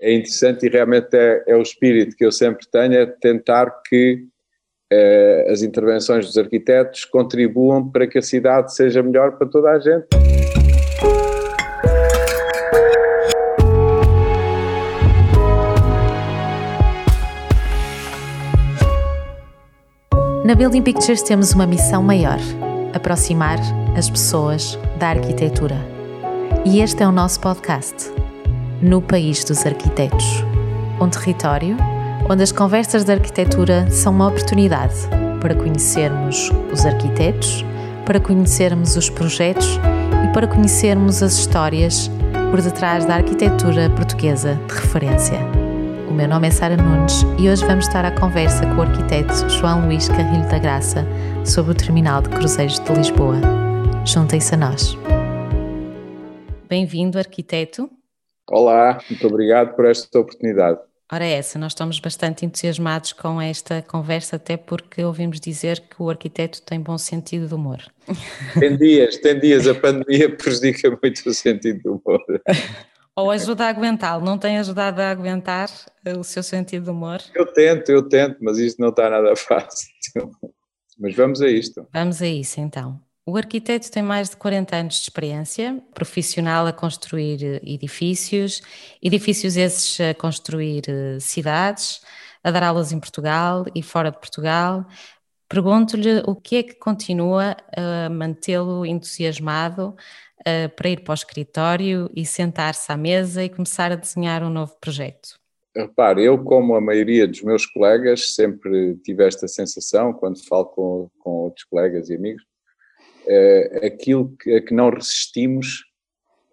é interessante e realmente é, é, o espírito que eu sempre tenho, é tentar que eh, as intervenções dos arquitetos contribuam para que a cidade seja melhor para toda a gente. Na Building Pictures temos uma missão maior: aproximar as pessoas da arquitetura. E este é o nosso podcast, No País dos Arquitetos um território onde as conversas de arquitetura são uma oportunidade para conhecermos os arquitetos, para conhecermos os projetos e para conhecermos as histórias por detrás da arquitetura portuguesa de referência. O meu nome é Sara Nunes e hoje vamos estar à conversa com o arquiteto João Luís Carrilho da Graça sobre o terminal de cruzeiros de Lisboa. Juntem-se a nós. Bem-vindo, arquiteto. Olá, muito obrigado por esta oportunidade. Ora, é essa, nós estamos bastante entusiasmados com esta conversa, até porque ouvimos dizer que o arquiteto tem bom sentido de humor. Tem dias, tem dias, a pandemia prejudica muito o sentido do humor. Ou ajuda a aguentá-lo, não tem ajudado a aguentar o seu sentido de humor? Eu tento, eu tento, mas isto não está nada fácil. Mas vamos a isto. Vamos a isso então. O arquiteto tem mais de 40 anos de experiência profissional a construir edifícios, edifícios esses a construir eh, cidades, a dar aulas em Portugal e fora de Portugal. Pergunto-lhe o que é que continua a mantê-lo entusiasmado uh, para ir para o escritório e sentar-se à mesa e começar a desenhar um novo projeto? Repare, eu, como a maioria dos meus colegas, sempre tive esta sensação quando falo com, com outros colegas e amigos. Uh, aquilo que, a que não resistimos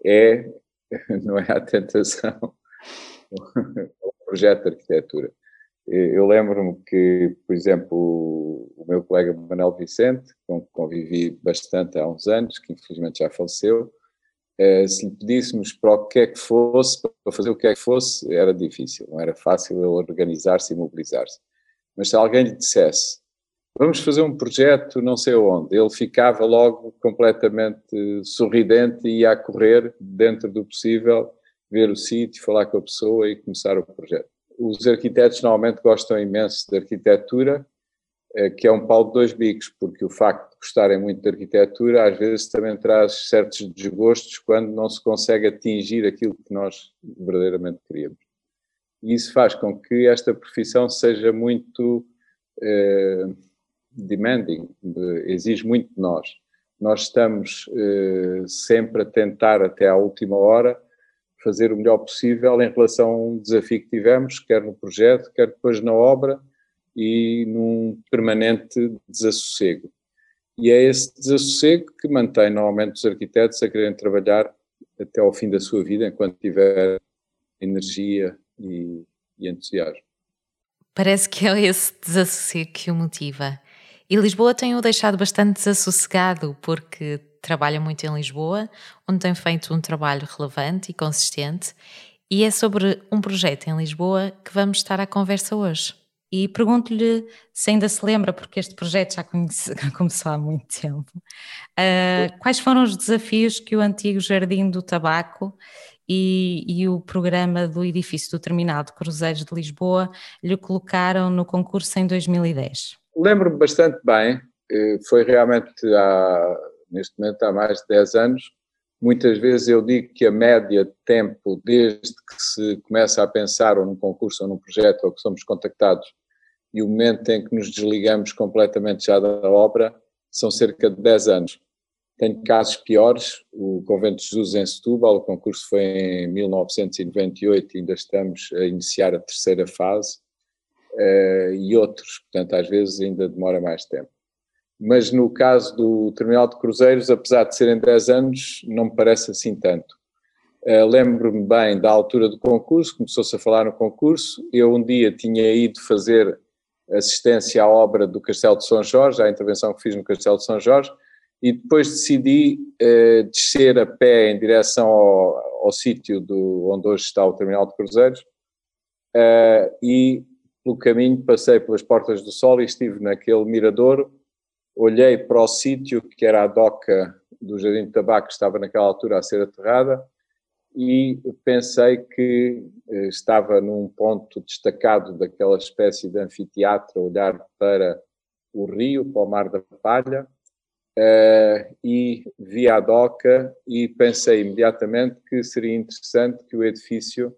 é, não é a tentação, o projeto de arquitetura. Eu lembro-me que, por exemplo, o meu colega Manuel Vicente, com que convivi bastante há uns anos, que infelizmente já faleceu, eh, se lhe pedíssemos para o que é que fosse, para fazer o que é que fosse, era difícil, não era fácil ele organizar-se e mobilizar-se. Mas se alguém lhe dissesse, vamos fazer um projeto não sei onde, ele ficava logo completamente sorridente e ia a correr dentro do possível, ver o sítio, falar com a pessoa e começar o projeto os arquitetos normalmente gostam imenso de arquitetura, eh, que é um pau de dois bicos, porque o facto de gostarem muito de arquitetura às vezes também traz certos desgostos quando não se consegue atingir aquilo que nós verdadeiramente queríamos. E isso faz com que esta profissão seja muito eh, demanding, exige muito de nós. Nós estamos eh, sempre a tentar, até à última hora, fazer o melhor possível em relação a um desafio que tivemos, quer no projeto, quer depois na obra e num permanente desassossego. E é esse desassossego que mantém normalmente os arquitetos a quererem trabalhar até ao fim da sua vida, enquanto tiver energia e, e entusiasmo. Parece que é esse desassossego que o motiva. E Lisboa tem-o deixado bastante desassossegado, porque trabalha muito em Lisboa, onde tem feito um trabalho relevante e consistente, e é sobre um projeto em Lisboa que vamos estar à conversa hoje. E pergunto-lhe se ainda se lembra, porque este projeto já conhece, começou há muito tempo, uh, quais foram os desafios que o antigo Jardim do Tabaco e, e, o programa do edifício do Terminal de Cruzeiros de Lisboa lhe colocaram no concurso em 2010? Lembro-me bastante bem, eh, foi realmente há neste momento há mais de 10 anos. Muitas vezes eu digo que a média de tempo, desde que se começa a pensar ou num concurso ou num projeto ou que somos contactados, e o momento em que nos desligamos completamente já da obra, são cerca de 10 anos. Tenho casos piores, o Convento de Jesus em Setúbal, o concurso foi em 1998 e ainda estamos a iniciar a terceira fase, uh, e outros, portanto às vezes ainda demora mais tempo mas no caso do terminal de cruzeiros, apesar de serem 10 anos, não me parece assim tanto. Uh, Lembro-me bem da altura do concurso, começou-se a falar no concurso, eu um dia tinha ido fazer assistência à obra do Castelo de São Jorge, à intervenção que fiz no Castelo de São Jorge, e depois decidi uh, descer a pé em direção ao, ao sítio onde hoje está o terminal de cruzeiros, e pelo caminho passei pelas Portas do Sol e estive naquele miradouro, olhei para o sítio que era a doca do Jardim de Tabaco, que estava naquela altura a ser aterrada, e pensei que eh, estava num ponto destacado daquela espécie de anfiteatro, olhar para o rio, para o Mar da Palha, uh, e vi a doca e pensei imediatamente que seria interessante que o edifício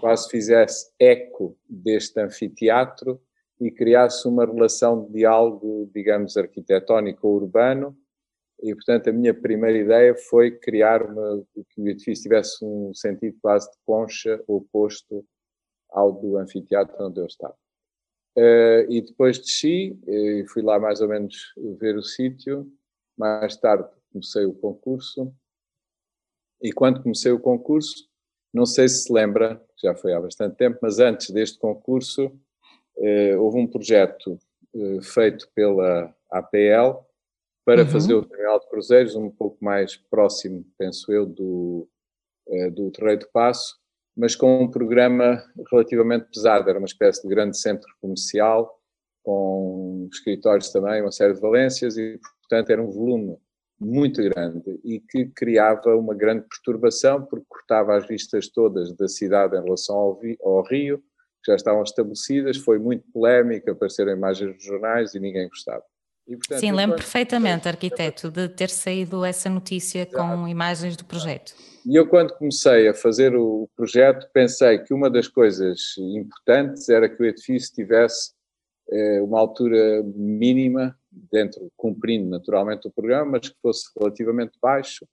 quase fizesse eco deste anfiteatro e criasse uma relação de diálogo, digamos, arquitetónico urbano. E, portanto, a minha primeira ideia foi criar uma, que o edifício tivesse um sentido quase de concha oposto ao do anfiteatro onde eu estava. Uh, e depois desci, e fui lá mais ou menos ver o sítio. Mais tarde comecei o concurso. E quando comecei o concurso, não sei se se lembra, já foi há bastante tempo, mas antes deste concurso, uh, houve um projeto uh, feito pela APL para uhum. fazer o terminal de cruzeiros um pouco mais próximo, penso eu, do, do Terreiro de Passo, mas com um programa relativamente pesado. Era uma espécie de grande centro comercial, com escritórios também, uma série de valências, e, portanto, era um volume muito grande e que criava uma grande perturbação, porque cortava as vistas todas da cidade em relação ao, ao Rio, que já estavam estabelecidas. Foi muito polémica, apareceram imagens nos jornais e ninguém gostava. E, portanto, Sim, lembro perfeitamente, arquiteto, de ter saído essa notícia Exato. com imagens do projeto. E eu, quando comecei a fazer o projeto, pensei que uma das coisas importantes era que o edifício tivesse eh, uma altura mínima, dentro, cumprindo naturalmente o programa, mas que fosse relativamente baixo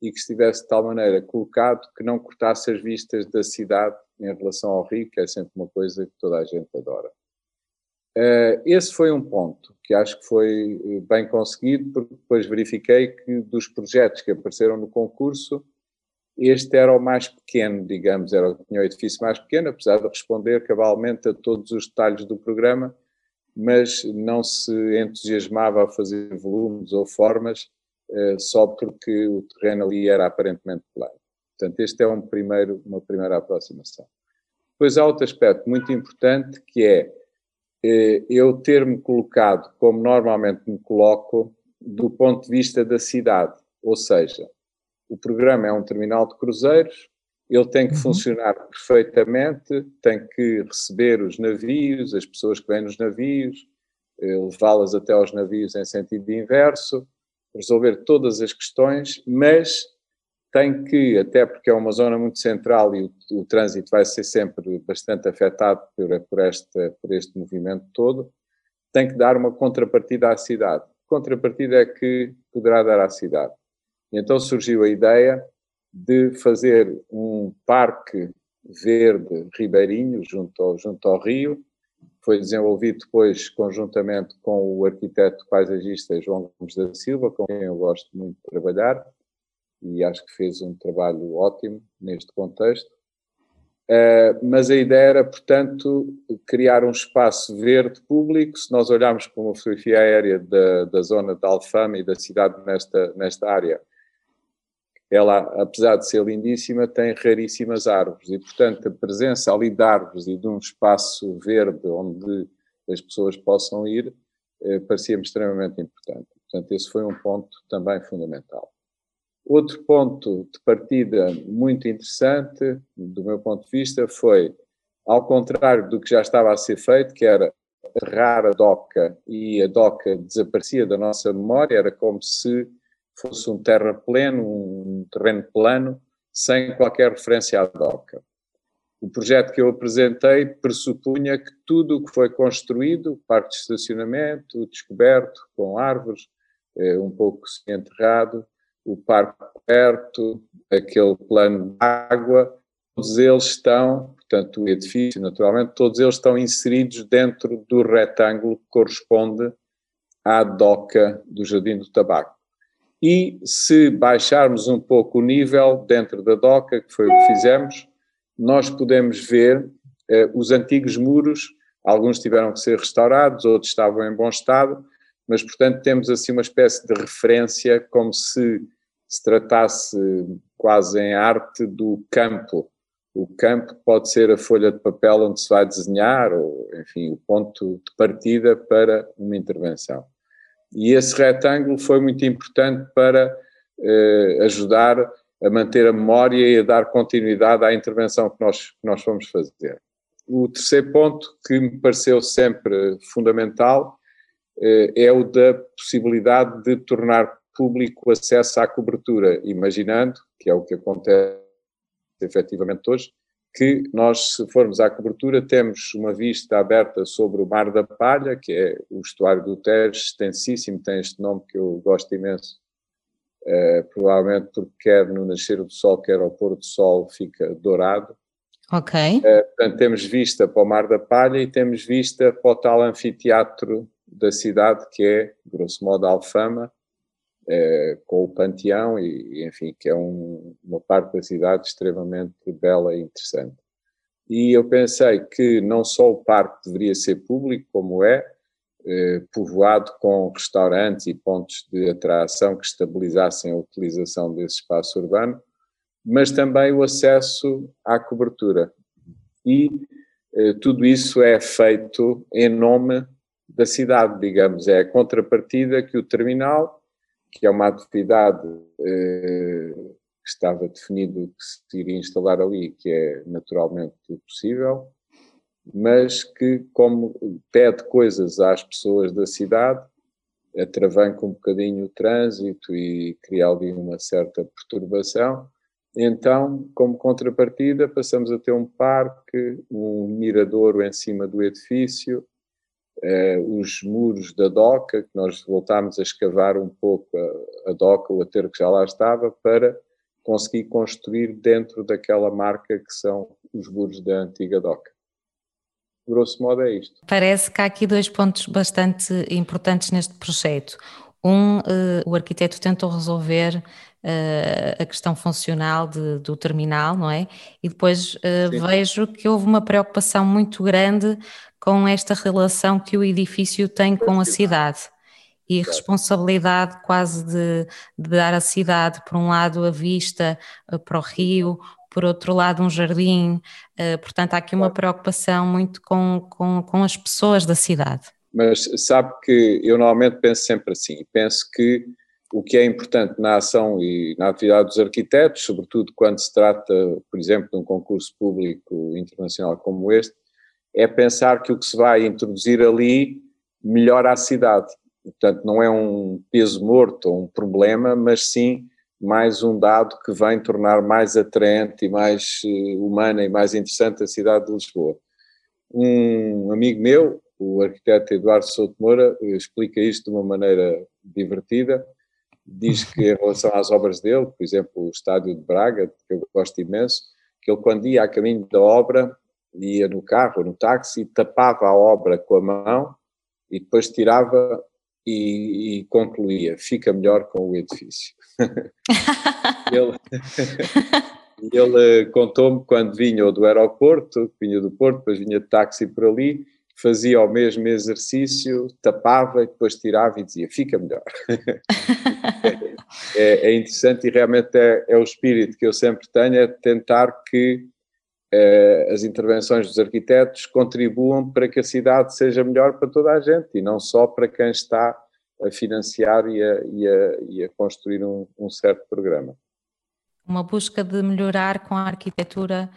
e que estivesse de tal maneira colocado que não cortasse as vistas da cidade em relação ao rio, que é sempre uma coisa que toda a gente adora. Uh, esse foi um ponto que acho que foi eh, bem conseguido, porque depois verifiquei que dos projetos que apareceram no concurso, este era o mais pequeno, digamos, era, tinha o edifício mais pequeno, apesar de responder cabalmente a todos os detalhes do programa, mas não se entusiasmava a fazer volumes ou formas uh, só porque o terreno ali era aparentemente plano. Portanto, este é um primeiro, uma primeira aproximação. Depois há outro aspecto muito importante que é eh, eu ter-me colocado como normalmente me coloco do ponto de vista da cidade, ou seja, o programa é um terminal de cruzeiros, ele tem que uhum. funcionar perfeitamente, tem que receber os navios, as pessoas que vêm nos navios, eh, levá-las até aos navios em sentido inverso, resolver todas as questões, mas tem que, até porque é uma zona muito central e o, o trânsito vai ser sempre bastante afetado por, por, esta, por este movimento todo, tem que dar uma contrapartida à cidade. contrapartida é que poderá dar à cidade. E então surgiu a ideia de fazer um parque verde ribeirinho junto ao, junto ao rio, foi desenvolvido depois conjuntamente com o arquiteto paisagista João Gomes da Silva, com quem eu gosto muito de trabalhar, e acho que fez um trabalho ótimo neste contexto. Uh, mas a ideia era, portanto, criar um espaço verde público. Se nós olharmos para uma fotografia aérea da, da zona de Alfama e da cidade nesta, nesta área, ela, apesar de ser lindíssima, tem raríssimas árvores e, portanto, a presença ali de árvores e de um espaço verde onde as pessoas possam ir eh, parecia-me extremamente importante. Portanto, esse foi um ponto também fundamental. Outro ponto de partida muito interessante, do meu ponto de vista, foi, ao contrário do que já estava a ser feito, que era errar a DOCA e a DOCA desaparecia da nossa memória, era como se fosse um terrapleno, um terreno plano, sem qualquer referência à DOCA. O projeto que eu apresentei pressupunha que tudo o que foi construído, parque de estacionamento, descoberto, com árvores, eh, um pouco enterrado, o parque perto, aquele plano de água, todos eles estão, portanto, o edifício, naturalmente, todos eles estão inseridos dentro do retângulo que corresponde à doca do Jardim do Tabaco. E se baixarmos um pouco o nível dentro da doca, que foi o que fizemos, nós podemos ver eh, os antigos muros, alguns tiveram que ser restaurados, outros estavam em bom estado, mas, portanto, temos assim uma espécie de referência, como se se tratasse quase em arte do campo. O campo pode ser a folha de papel onde se vai desenhar, ou, enfim, o ponto de partida para uma intervenção. E esse retângulo foi muito importante para eh, ajudar a manter a memória e a dar continuidade à intervenção que nós, que nós fomos fazer. O terceiro ponto que me pareceu sempre fundamental eh, é o da possibilidade de tornar público o acesso à cobertura, imaginando, que é o que acontece efetivamente hoje, que nós, se formos à cobertura, temos uma vista aberta sobre o Mar da Palha, que é o estuário do Tejo, extensíssimo, tem este nome que eu gosto imenso, uh, provavelmente porque quer no nascer do sol, quer ao pôr do sol, fica dourado. Ok. Uh, portanto, temos vista para o Mar da Palha e temos vista para o tal anfiteatro da cidade, que é, grosso modo, Alfama, eh, com o Panteão e, enfim, que é um, uma parte da cidade extremamente bela e interessante. E eu pensei que não só o parque deveria ser público, como é, eh, povoado com restaurantes e pontos de atração que estabilizassem a utilização desse espaço urbano, mas também o acesso à cobertura. E eh, tudo isso é feito em nome da cidade, digamos, é a contrapartida que o terminal que é uma atividade eh, que estava definido que se iria instalar ali, que é naturalmente possível, mas que, como pede coisas às pessoas da cidade, atravanca um bocadinho o trânsito e cria ali uma certa perturbação. Então, como contrapartida, passamos a ter um parque, um miradouro em cima do edifício, eh, os muros da doca, que nós voltámos a escavar um pouco a, a doca, o aterro que já lá estava, para conseguir construir dentro daquela marca que são os muros da antiga doca. Grosso modo é isto. Parece que há aqui dois pontos bastante importantes neste projeto. Um, uh, o arquiteto tentou resolver uh, a questão funcional de, do terminal, não é? E depois uh, vejo que houve uma preocupação muito grande com esta relação que o edifício tem com a cidade e responsabilidade quase de, de, dar à cidade, por um lado, a vista para o rio, por outro lado, um jardim. Portanto, há aqui uma preocupação muito com, com, com as pessoas da cidade. Mas sabe que eu normalmente penso sempre assim: penso que o que é importante na ação e na atividade dos arquitetos, sobretudo quando se trata, por exemplo, de um concurso público internacional como este, é pensar que o que se vai introduzir ali melhora a cidade. Portanto, não é um peso morto ou um problema, mas sim mais um dado que vem tornar mais atraente e mais eh, humana e mais interessante a cidade de Lisboa. Um amigo meu, o arquiteto Eduardo Souto Moura, explica isto de uma maneira divertida. Diz que, em relação às obras dele, por exemplo, o Estádio de Braga, que eu gosto imenso, que ele, quando ia a caminho da obra, ia no carro, no táxi, tapava a obra com a mão e depois tirava e, e concluía: fica melhor com o edifício. ele, ele contou-me quando vinha do aeroporto, vinha do Porto, depois vinha de táxi por ali, fazia o mesmo exercício, tapava e depois tirava e dizia: fica melhor. é, é, interessante e realmente é, é o espírito que eu sempre tenho, é tentar que eh, as intervenções dos arquitetos contribuam para que a cidade seja melhor para toda a gente e não só para quem está a financiar e a, e a, e a construir um, um, certo programa. Uma busca de melhorar com a arquitetura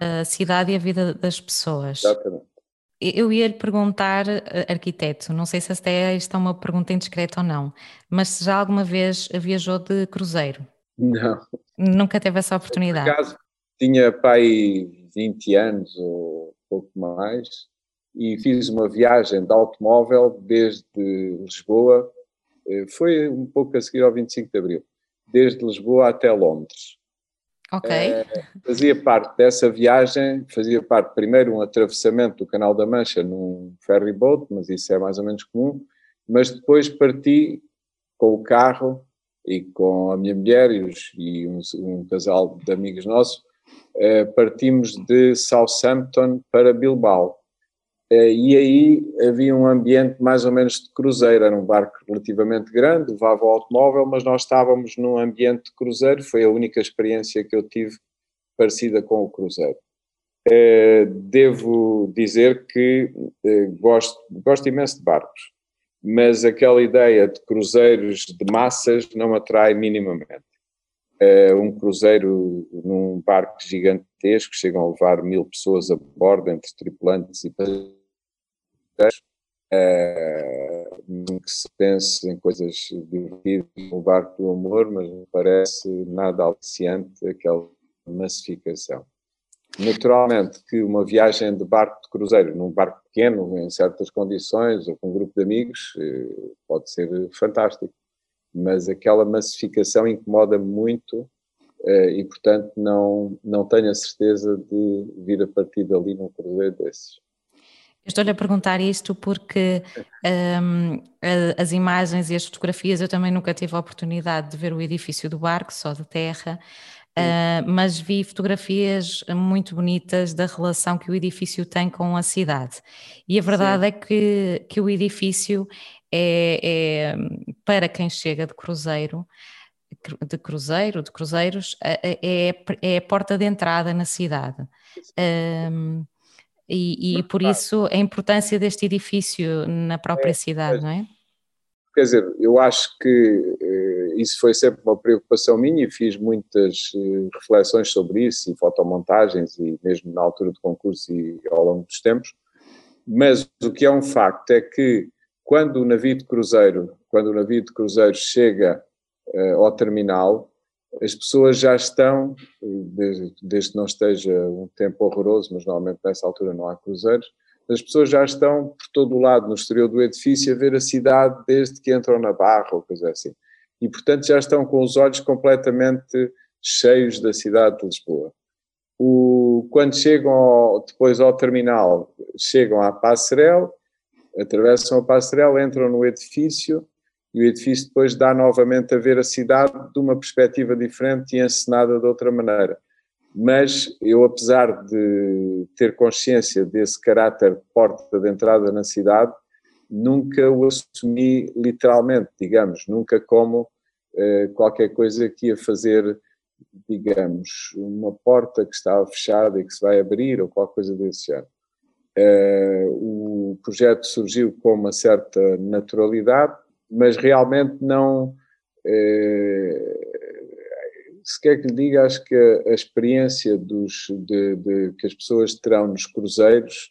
a cidade e a vida das pessoas. Exatamente. Eu ia lhe perguntar, eh, arquiteto, não sei se até isto é uma pergunta indiscreta ou não, mas se já alguma vez viajou de cruzeiro? Não. Nunca teve essa oportunidade? Por acaso, tinha pai 20 anos ou pouco mais, e fiz uma viagem de automóvel desde Lisboa, eh, foi um pouco a seguir ao 25 de Abril, desde Lisboa até Londres. Ok. É, fazia parte dessa viagem, fazia parte primeiro um atravessamento do Canal da Mancha num ferry boat, mas isso é mais ou menos comum, mas depois parti com o carro e com a minha mulher e, os, e um, um casal de amigos nossos eh, partimos de Southampton para Bilbao. Eh, e aí havia um ambiente mais ou menos de cruzeiro, era um barco relativamente grande, levava o automóvel, mas nós estávamos num ambiente de cruzeiro, foi a única experiência que eu tive parecida com o cruzeiro. Eh, devo dizer que gosto, gosto imenso de barcos, mas aquela ideia de cruzeiros de massas não atrai minimamente. um cruzeiro num barco gigantesco, chegam a levar mil pessoas a bordo, entre tripulantes e passageiros, uh, que se pense em coisas divertidas no barco do amor, mas não parece nada aliciante aquela massificação. Naturalmente que uma viagem de barco de cruzeiro, num barco pequeno, em certas condições, ou com um grupo de amigos, eh, pode ser fantástico. Mas aquela massificação incomoda muito eh, e, portanto, não, não tenho a certeza de vir a partir dali num cruzeiro desses. Estou-lhe a perguntar isto porque um, as imagens e as fotografias eu também nunca tive a oportunidade de ver o edifício do barco, só de terra, Uh, mas vi fotografias muito bonitas da relação que o edifício tem com a cidade. E a verdade Sim. é que, que o edifício é, é, para quem chega de cruzeiro, de cruzeiro, de cruzeiros, é, é, a porta de entrada na cidade. Um, e, e, por isso a importância deste edifício na própria é, cidade, não é? Quer dizer, eu acho que eh, isso foi sempre uma preocupação minha e fiz muitas eh, reflexões sobre isso e fotomontagens e mesmo na altura do concurso e ao longo dos tempos. Mas o que é um facto é que quando o navio de cruzeiro, quando o navio de cruzeiro chega uh, ao terminal, as pessoas já estão, desde, desde que não esteja um tempo horroroso, mas normalmente nessa altura não há cruzeiros, as pessoas já estão por todo o lado, no exterior do edifício, a ver a cidade desde que entram na barra ou coisa assim. E, portanto, já estão com os olhos completamente cheios da cidade de Lisboa. O, quando chegam ao, depois ao terminal, chegam à passarela, atravessam a passarela, entram no edifício e o edifício depois dá novamente a ver a cidade de uma perspectiva diferente e encenada de outra maneira mas eu, apesar de ter consciência desse caráter porta de entrada na cidade, nunca o assumi literalmente, digamos, nunca como eh, qualquer coisa que ia fazer, digamos, uma porta que estava fechada e que se vai abrir ou qualquer coisa desse género. Eh, o projeto surgiu com uma certa naturalidade, mas realmente não. Eh, se quer que lhe diga, acho que a, a experiência dos, de, de, que as pessoas terão nos cruzeiros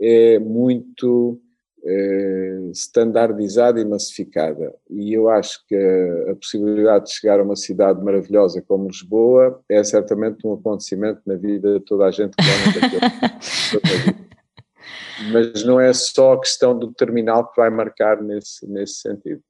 é muito é, standardizada e massificada. E eu acho que a, a, possibilidade de chegar a uma cidade maravilhosa como Lisboa é certamente um acontecimento na vida de toda a gente que vai Mas não é só a questão do terminal que vai marcar nesse, nesse sentido.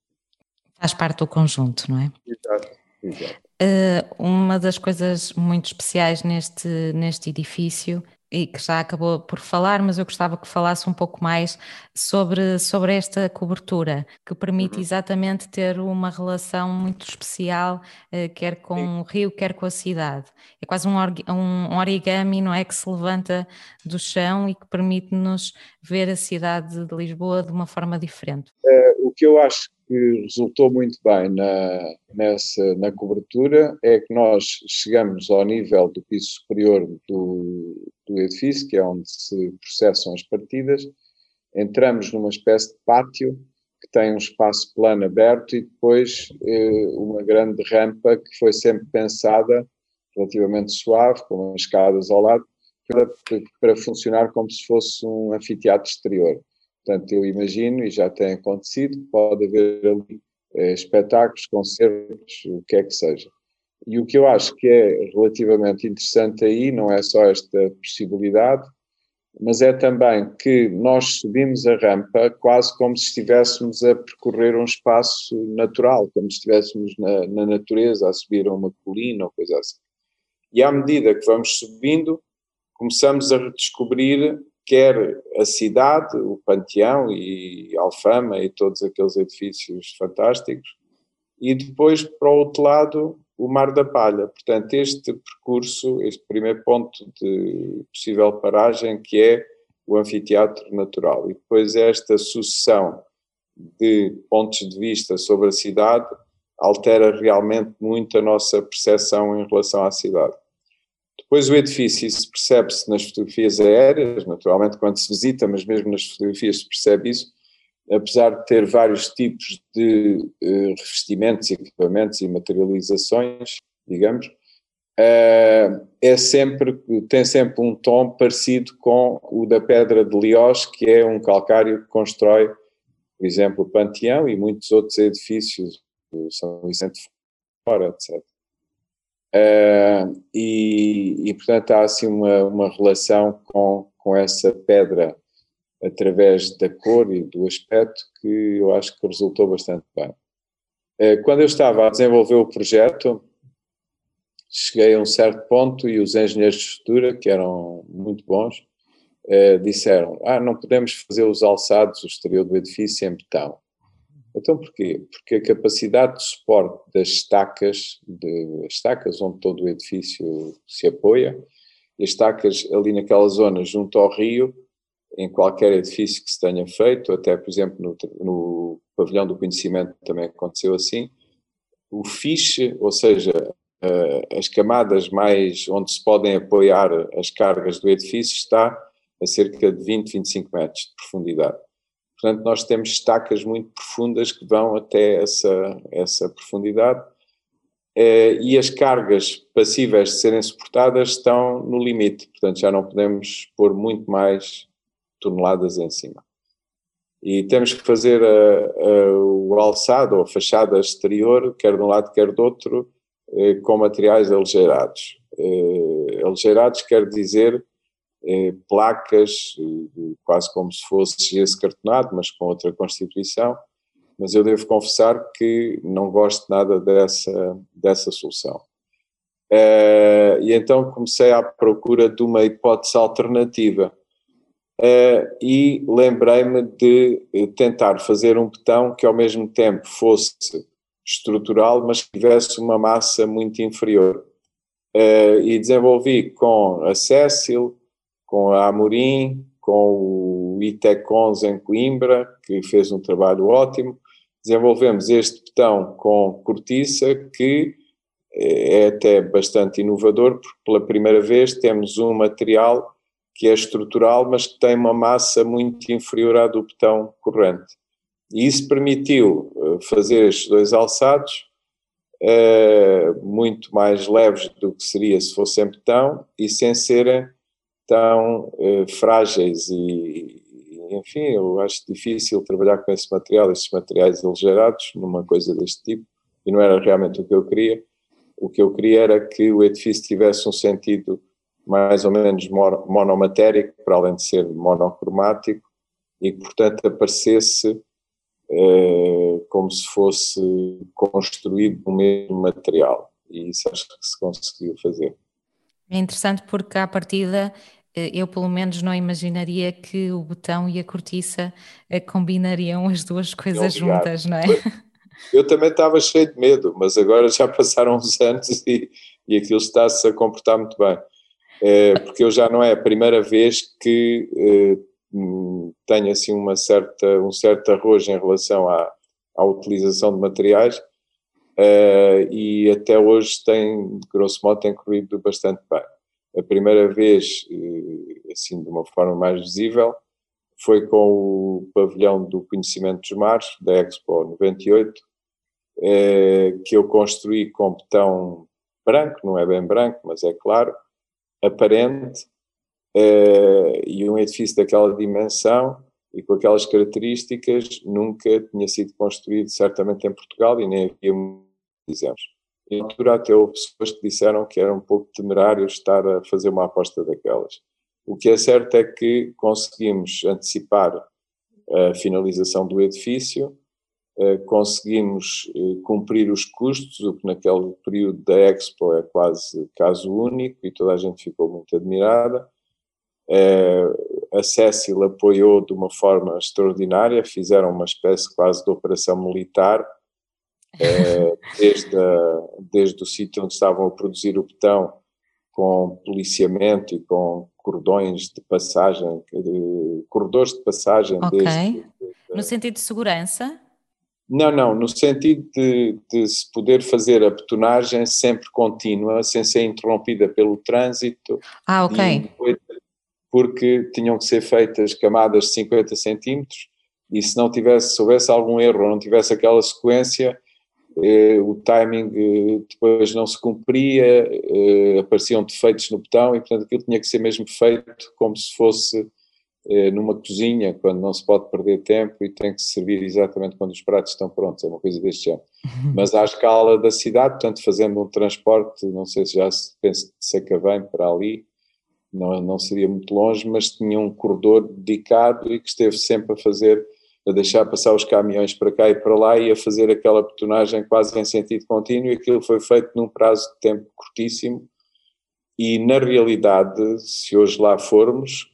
Faz parte do conjunto, não é? Exato, exato. Uh, uma das coisas muito especiais neste, neste edifício e que já acabou por falar, mas eu gostava que falasse um pouco mais sobre, sobre esta cobertura, que permite uhum. exatamente ter uma relação muito especial, uh, quer com Sim. o rio, quer com a cidade. É quase um, um origami, não é? Que se levanta do chão e que permite-nos ver a cidade de Lisboa de uma forma diferente. Uh, o que eu acho que resultou muito bem na, nessa, na cobertura é que nós chegamos ao nível do piso superior do, do edifício, que é onde se processam as partidas, entramos numa espécie de pátio que tem um espaço plano aberto e depois eh, uma grande rampa que foi sempre pensada relativamente suave, com as escadas ao lado, para, para funcionar como se fosse um anfiteatro exterior. Portanto, eu imagino, e já tem acontecido, pode haver ali eh, espetáculos, concertos, o que é que seja. E o que eu acho que é relativamente interessante aí não é só esta possibilidade, mas é também que nós subimos a rampa quase como se estivéssemos a percorrer um espaço natural, como se estivéssemos na, na natureza, a subir a uma colina ou coisa assim. E à medida que vamos subindo, começamos a redescobrir quer a cidade, o Panteão e Alfama e todos aqueles edifícios fantásticos, e depois, para o outro lado, o Mar da Palha. Portanto, este percurso, este primeiro ponto de possível paragem, que é o anfiteatro natural. E depois esta sucessão de pontos de vista sobre a cidade altera realmente muito a nossa percepção em relação à cidade. Depois o edifício, isso percebe-se nas fotografias aéreas, naturalmente quando se visita, mas mesmo nas fotografias se percebe isso, apesar de ter vários tipos de uh, revestimentos, equipamentos e materializações, digamos, uh, é sempre, tem sempre um tom parecido com o da Pedra de Liós, que é um calcário que constrói, por exemplo, o Panteão e muitos outros edifícios, São Vicente Fora, etc. Uh, e, e, portanto, há assim uma, uma relação com, com essa pedra através da cor e do aspecto que eu acho que resultou bastante bem. Uh, quando eu estava a desenvolver o projeto, cheguei a um certo ponto e os engenheiros de estrutura, que eram muito bons, uh, disseram: Ah, não podemos fazer os alçados, o exterior do edifício em betão. Então porquê? Porque a capacidade de suporte das estacas, de, estacas onde todo o edifício se apoia, as estacas ali naquela zona junto ao rio, em qualquer edifício que se tenha feito, até por exemplo no, no pavilhão do conhecimento também aconteceu assim, o fiche, ou seja, as camadas mais onde se podem apoiar as cargas do edifício está a cerca de 20, 25 metros de profundidade. Portanto, nós temos estacas muito profundas que vão até essa, essa profundidade eh, e as cargas passíveis de serem suportadas estão no limite, portanto já não podemos pôr muito mais toneladas em cima. E temos que fazer a, a, o alçado ou a fachada exterior, quer de um lado, quer do outro, eh, com materiais aligeirados. Eh, aligeirados quer dizer eh, placas, eh, quase como se fosse gesso cartonado, mas com outra constituição, mas eu devo confessar que não gosto nada dessa, dessa solução. Eh, e então comecei à procura de uma hipótese alternativa. e lembrei-me de tentar fazer um betão que ao mesmo tempo fosse estrutural, mas que tivesse uma massa muito inferior. e desenvolvi com a Cécil, com a Amorim, com o Itecons em Coimbra, que fez um trabalho ótimo. Desenvolvemos este betão com cortiça, que é até bastante inovador, porque pela primeira vez temos um material que é estrutural, mas que tem uma massa muito inferior à do betão corrente. E isso permitiu eh, fazer estes dois alçados, uh, muito mais leves do que seria se fossem betão, e sem serem tão uh, frágeis e, enfim, eu acho difícil trabalhar com esse material, esses materiais aligerados, numa coisa deste tipo, e não era realmente o que eu queria. O que eu queria era que o edifício tivesse um sentido mais ou menos monomatérico, para além de ser monocromático, e que, portanto, aparecesse uh, como se fosse construído do mesmo material. E isso acho que se conseguiu fazer. É interessante porque, à partida, eh, eu pelo menos não imaginaria que o botão e a cortiça eh, combinariam as duas coisas juntas, não é? Eu também estava cheio de medo, mas agora já passaram uns anos e, e aquilo está-se a comportar muito bem. É, porque eu já não é a primeira vez que é, tenho assim uma certa, um certo arrojo em relação à, à utilização de materiais é, e até hoje tem, grosso modo, tem corrido bastante bem. A primeira vez, eh, assim, de uma forma mais visível, foi com o pavilhão do conhecimento dos mares, da Expo 98, eh, que eu construí com betão branco, não é bem branco, mas é claro, aparente, eh, e um edifício daquela dimensão e com aquelas características nunca tinha sido construído, certamente, em Portugal e nem havia, exemplos. Em altura até houve pessoas que disseram que era um pouco temerário estar a fazer uma aposta daquelas. O que é certo é que conseguimos antecipar a finalização do edifício, eh, conseguimos eh, cumprir os custos, o que naquele período da Expo é quase caso único e toda a gente ficou muito admirada. Eh, a Cécil apoiou de uma forma extraordinária, fizeram uma espécie quase de operação militar desde, a, desde o sítio onde estavam a produzir o betão, com policiamento e com cordões de passagem, de, corredores de passagem. Ok. Desde, no sentido de segurança? Não, não, no sentido de, de, se poder fazer a betonagem sempre contínua, sem ser interrompida pelo trânsito. Ah, ok. porque tinham que ser feitas camadas de 50 centímetros e se não tivesse, se houvesse algum erro ou não tivesse aquela sequência, eh, o timing eh, depois não se cumpria, eh, apareciam defeitos no botão e, portanto, aquilo tinha que ser mesmo feito como se fosse numa cozinha, quando não se pode perder tempo e tem que se servir exatamente quando os pratos estão prontos, é uma coisa deste género. Uhum. Mas à escala da cidade, portanto, fazendo um transporte, não sei se já se pensa de Sacavém para ali, não, não seria muito longe, mas tinha um corredor dedicado e que esteve sempre a fazer a deixar passar os caminhões para cá e para lá e a fazer aquela betonagem quase em sentido contínuo e aquilo foi feito num prazo de tempo curtíssimo e na realidade, se hoje lá formos,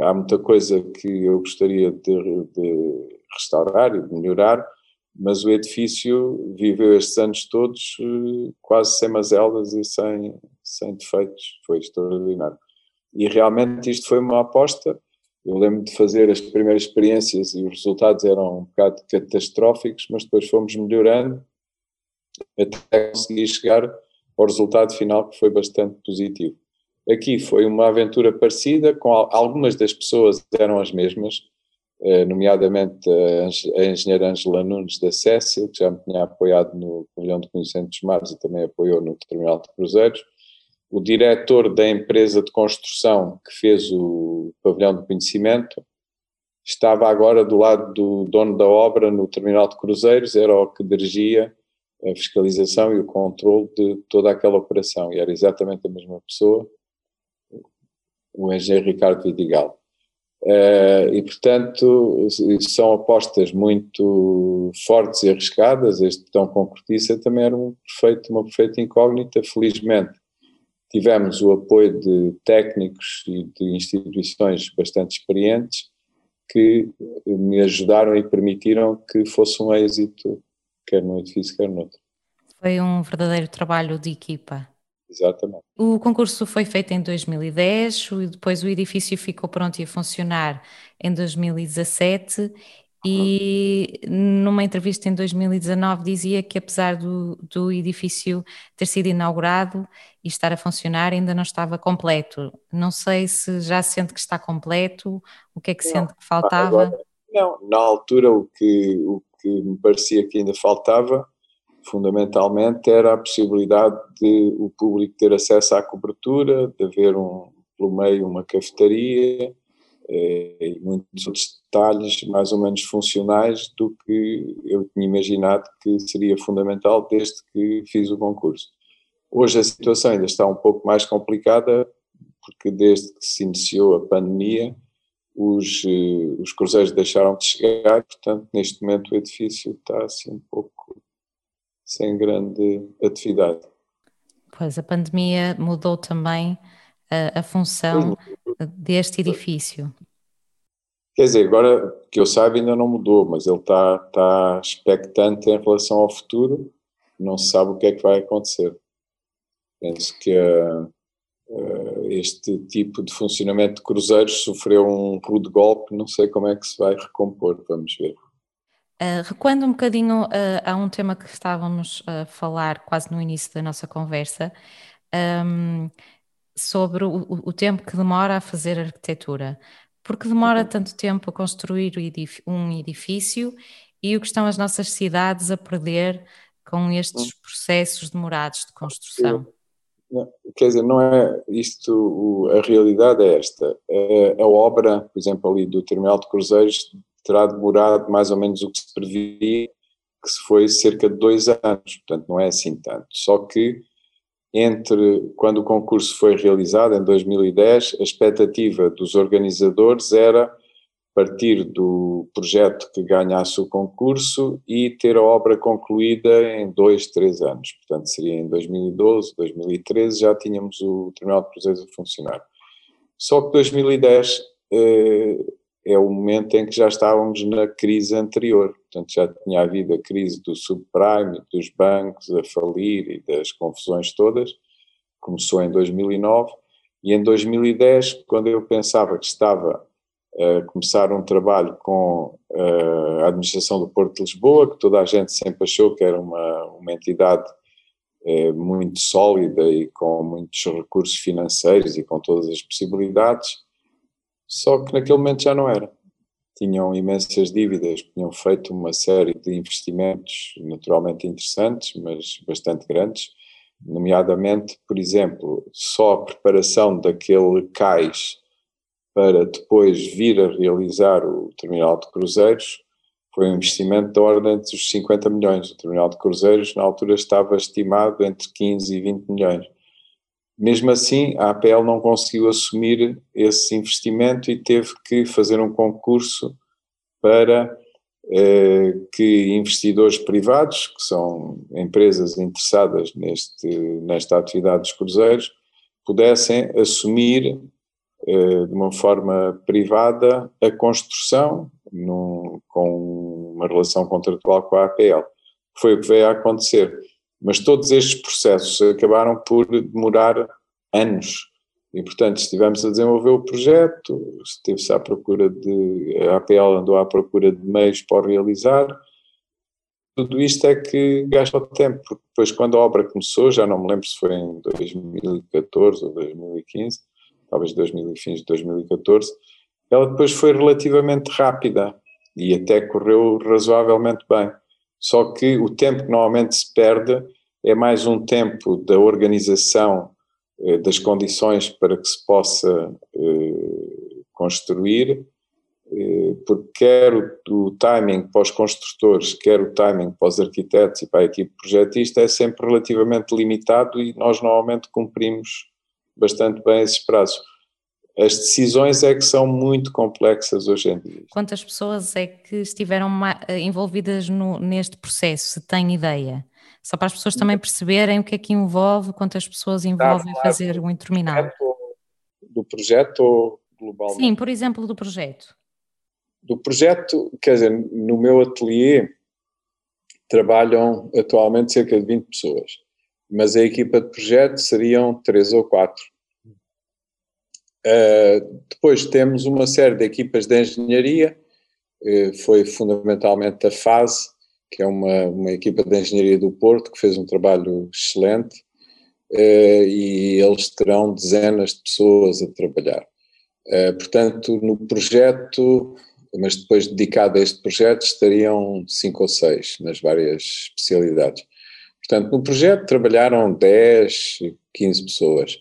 há muita coisa que eu gostaria de, de restaurar e de melhorar, mas o edifício viveu estes anos todos eh, quase sem mazelas e sem, sem defeitos, foi extraordinário. E realmente isto foi uma aposta, eu lembro de fazer as primeiras experiências e os resultados eram um bocado catastróficos, mas depois fomos melhorando até conseguir chegar ao resultado final que foi bastante positivo. Aqui foi uma aventura parecida, com algumas das pessoas eram as mesmas, eh, nomeadamente a engenheira Angela Nunes da Cécia, que já me tinha apoiado no pavilhão de conhecimento dos mares e também apoiou no terminal de cruzeiros, o diretor da empresa de construção que fez o pavilhão de conhecimento estava agora do lado do dono da obra no terminal de cruzeiros, era o que dirigia a fiscalização e o controle de toda aquela operação, e era exatamente a mesma pessoa, o engenheiro Ricardo Vidigal. Uh, e, portanto, são apostas muito fortes e arriscadas. Este botão com cortiça também era um perfeito, uma perfeita incógnita. Felizmente, tivemos o apoio de técnicos e de instituições bastante experientes que me ajudaram e permitiram que fosse um êxito, quer no edifício, quer no outro. Foi um verdadeiro trabalho de equipa. Exatamente. O concurso foi feito em 2010 e depois o edifício ficou pronto e a funcionar em 2017 e numa entrevista em 2019 dizia que apesar do, do edifício ter sido inaugurado e estar a funcionar ainda não estava completo. Não sei se já sente que está completo, o que é que não, sente que faltava? Agora, não, na altura o que, o que me parecia que ainda faltava fundamentalmente era a possibilidade de o público ter acesso à cobertura, de haver um, pelo meio uma cafetaria, e muitos outros detalhes mais ou menos funcionais do que eu tinha imaginado que seria fundamental desde que fiz o concurso. Hoje a situação ainda está um pouco mais complicada, porque desde que se iniciou a pandemia, os, eh, os cruzeiros deixaram de chegar, portanto, neste momento o edifício está assim um pouco sem grande atividade. Pois, a pandemia mudou também a, a função deste edifício? Quer dizer, agora que eu saiba ainda não mudou, mas ele está, está expectante em relação ao futuro, não se sabe o que é que vai acontecer. Penso que uh, uh, este tipo de funcionamento de cruzeiros sofreu um rude golpe, não sei como é que se vai recompor, vamos ver. Uh, recuando um bocadinho uh, a um tema que estávamos a falar quase no início da nossa conversa, um, sobre o, o, tempo que demora a fazer arquitetura. Porque demora uhum. tanto tempo a construir um edifício e o que estão as nossas cidades a perder com estes uhum. processos demorados de construção? Quer dizer, não é isto, a realidade é esta. A, a obra, por exemplo, ali do terminal de cruzeiros terá demorado mais ou menos o que se previa, que se foi cerca de dois anos, portanto não é assim tanto. Só que entre quando o concurso foi realizado, em 2010, a expectativa dos organizadores era partir do projeto que ganhasse o concurso e ter a obra concluída em dois, três anos. Portanto, seria em 2012, 2013, já tínhamos o Terminal de Cruzeiros a funcionar. Só que 2010 eh, é o momento em que já estávamos na crise anterior. Portanto, já tinha havido a crise do subprime, dos bancos a falir e das confusões todas. Começou em 2009 e em 2010, quando eu pensava que estava a começar um trabalho com a administração do Porto de Lisboa, que toda a gente sempre achou que era uma, uma entidade eh, muito sólida e com muitos recursos financeiros e com todas as possibilidades, só que naquele momento já não era. Tinham imensas dívidas, tinham feito uma série de investimentos naturalmente interessantes, mas bastante grandes, nomeadamente, por exemplo, só a preparação daquele cais para depois vir a realizar o terminal de cruzeiros foi um investimento da ordem dos 50 milhões. O terminal de cruzeiros, na altura, estava estimado entre 15 e 20 milhões. Mesmo assim, a APL não conseguiu assumir esse investimento e teve que fazer um concurso para eh, que investidores privados, que são empresas interessadas neste, nesta atividade dos cruzeiros, pudessem assumir eh, de uma forma privada a construção num, com uma relação contratual com a APL. Foi o que veio a acontecer. Mas todos estes processos acabaram por demorar anos. E, portanto, estivemos a desenvolver o projeto, esteve-se à procura de. A APL andou à procura de meios para realizar. Tudo isto é que gasta tempo, porque depois, quando a obra começou, já não me lembro se foi em 2014 ou 2015, talvez 2000, fins de 2014, ela depois foi relativamente rápida e até correu razoavelmente bem. Só que o tempo que normalmente se perde é mais um tempo da organização eh, das condições para que se possa eh, construir, eh, porque quer o, o, timing para os construtores, quer o timing para os arquitetos e para a equipe projetista é sempre relativamente limitado e nós normalmente cumprimos bastante bem esses prazos. As decisões é que são muito complexas hoje em dia. Quantas pessoas é que estiveram envolvidas no, neste processo, se tem ideia? Só para as pessoas também perceberem o que é que envolve, quantas pessoas envolvem fazer o interminal. Do projeto ou globalmente? Sim, por exemplo, do projeto. Do projeto, quer dizer, no meu ateliê trabalham atualmente cerca de 20 pessoas, mas a equipa de projeto seriam 3 ou 4. Uh, depois temos uma série de equipas de engenharia, uh, foi fundamentalmente a FASE, que é uma, uma equipa de engenharia do Porto, que fez um trabalho excelente, uh, e eles terão dezenas de pessoas a trabalhar. portanto, no projeto, mas depois dedicado a este projeto, estariam cinco ou seis nas várias especialidades. Portanto, no projeto trabalharam 10, 15 pessoas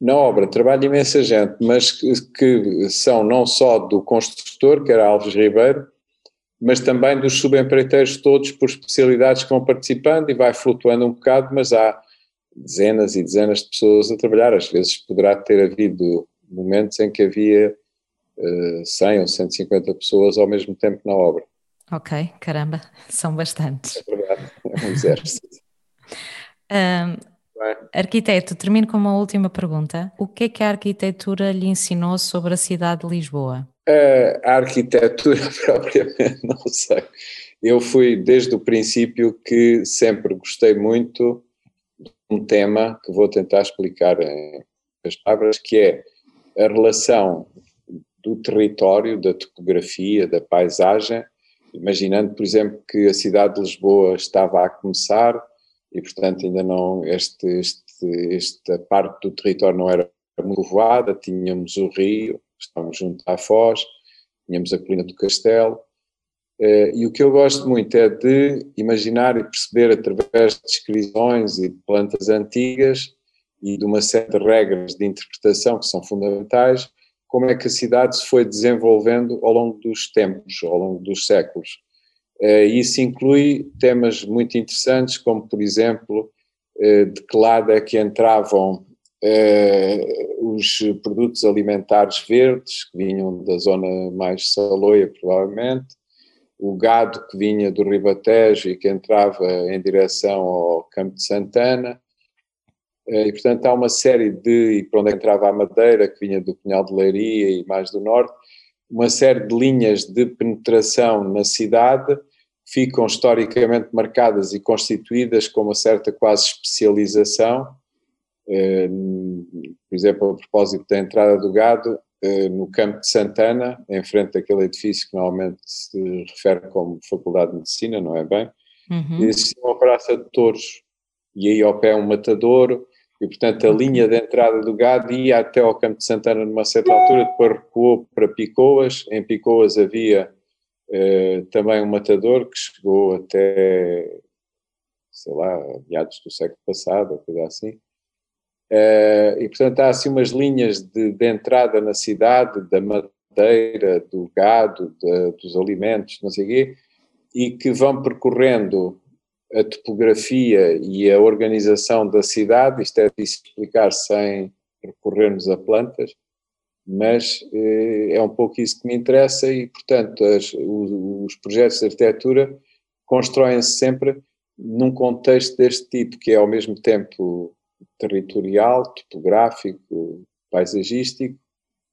na obra trabalha imensa gente, mas que, que, são não só do construtor, que era Alves Ribeiro, mas também dos subempreiteiros todos por especialidades que vão participando e vai flutuando um bocado, mas há dezenas e dezenas de pessoas a trabalhar. Às vezes poderá ter havido momentos em que havia uh, 100 ou 150 pessoas ao mesmo tempo na obra. Ok, caramba, são bastantes. É verdade, é um exército. um, Arquiteto, termino com uma última pergunta. O que é que a arquitetura lhe ensinou sobre a cidade de Lisboa? a arquitetura, propriamente, não sei. Eu fui desde o princípio que sempre gostei muito de um tema que vou tentar explicar em as palavras, que é a relação do território, da topografia, da paisagem, imaginando, por exemplo, que a cidade de Lisboa estava a começar e portanto ainda não este, este, esta parte do território não era muito povoada, tínhamos o rio, estamos junto à Foz, tínhamos a colina do Castelo, eh, e o que eu gosto muito é de imaginar e perceber através de descrições e de plantas antigas e de uma série de regras de interpretação que são fundamentais, como é que a cidade se foi desenvolvendo ao longo dos tempos, ao longo dos séculos. Eh, isso inclui temas muito interessantes, como, por exemplo, eh, de que lado é que entravam eh, os produtos alimentares verdes, que vinham da zona mais saloia, provavelmente, o gado que vinha do Ribatejo e que entrava em direção ao Campo de Santana, e portanto há uma série de, e para onde entrava a madeira, que vinha do Pinhal de Leiria e mais do Norte, uma série de linhas de penetração na cidade ficam historicamente marcadas e constituídas com uma certa quase especialização. Eh, por exemplo, a propósito da entrada do gado, eh, no campo de Santana, em frente daquele edifício que normalmente se refere como Faculdade de Medicina, não é bem? Uhum. Existia uma praça de touros, e aí ao pé um matadouro, E, portanto, a linha de entrada do gado ia até ao Campo de Santana numa certa altura, depois recuou para Picoas. Em Picoas havia também um matador que chegou até, sei lá, meados do século passado, ou coisa assim. Eh, e, portanto, há assim umas linhas de, de entrada na cidade, da madeira, do gado, de, dos alimentos, não sei o quê, e que vão percorrendo a topografia e a organização da cidade, isto é difícil explicar sem recorrermos a plantas, mas eh, é um pouco isso que me interessa e, portanto, as, os, os, projetos de arquitetura constroem-se sempre num contexto deste tipo, que é ao mesmo tempo territorial, topográfico, paisagístico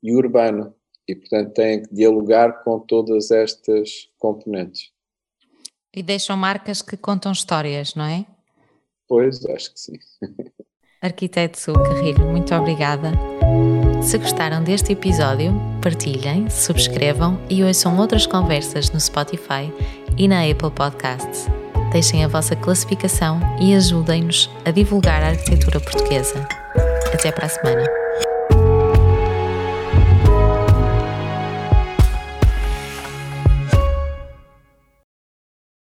e urbano. E, portanto, têm que dialogar com todas estas componentes. E deixam marcas que contam histórias, não é? Pois, acho que sim. Arquiteto Carrilho, muito obrigada. Se gostaram deste episódio, partilhem, subscrevam e ouçam outras conversas no Spotify e na Apple Podcasts. Deixem a vossa classificação e ajudem-nos a divulgar a arquitetura portuguesa. Até para a semana.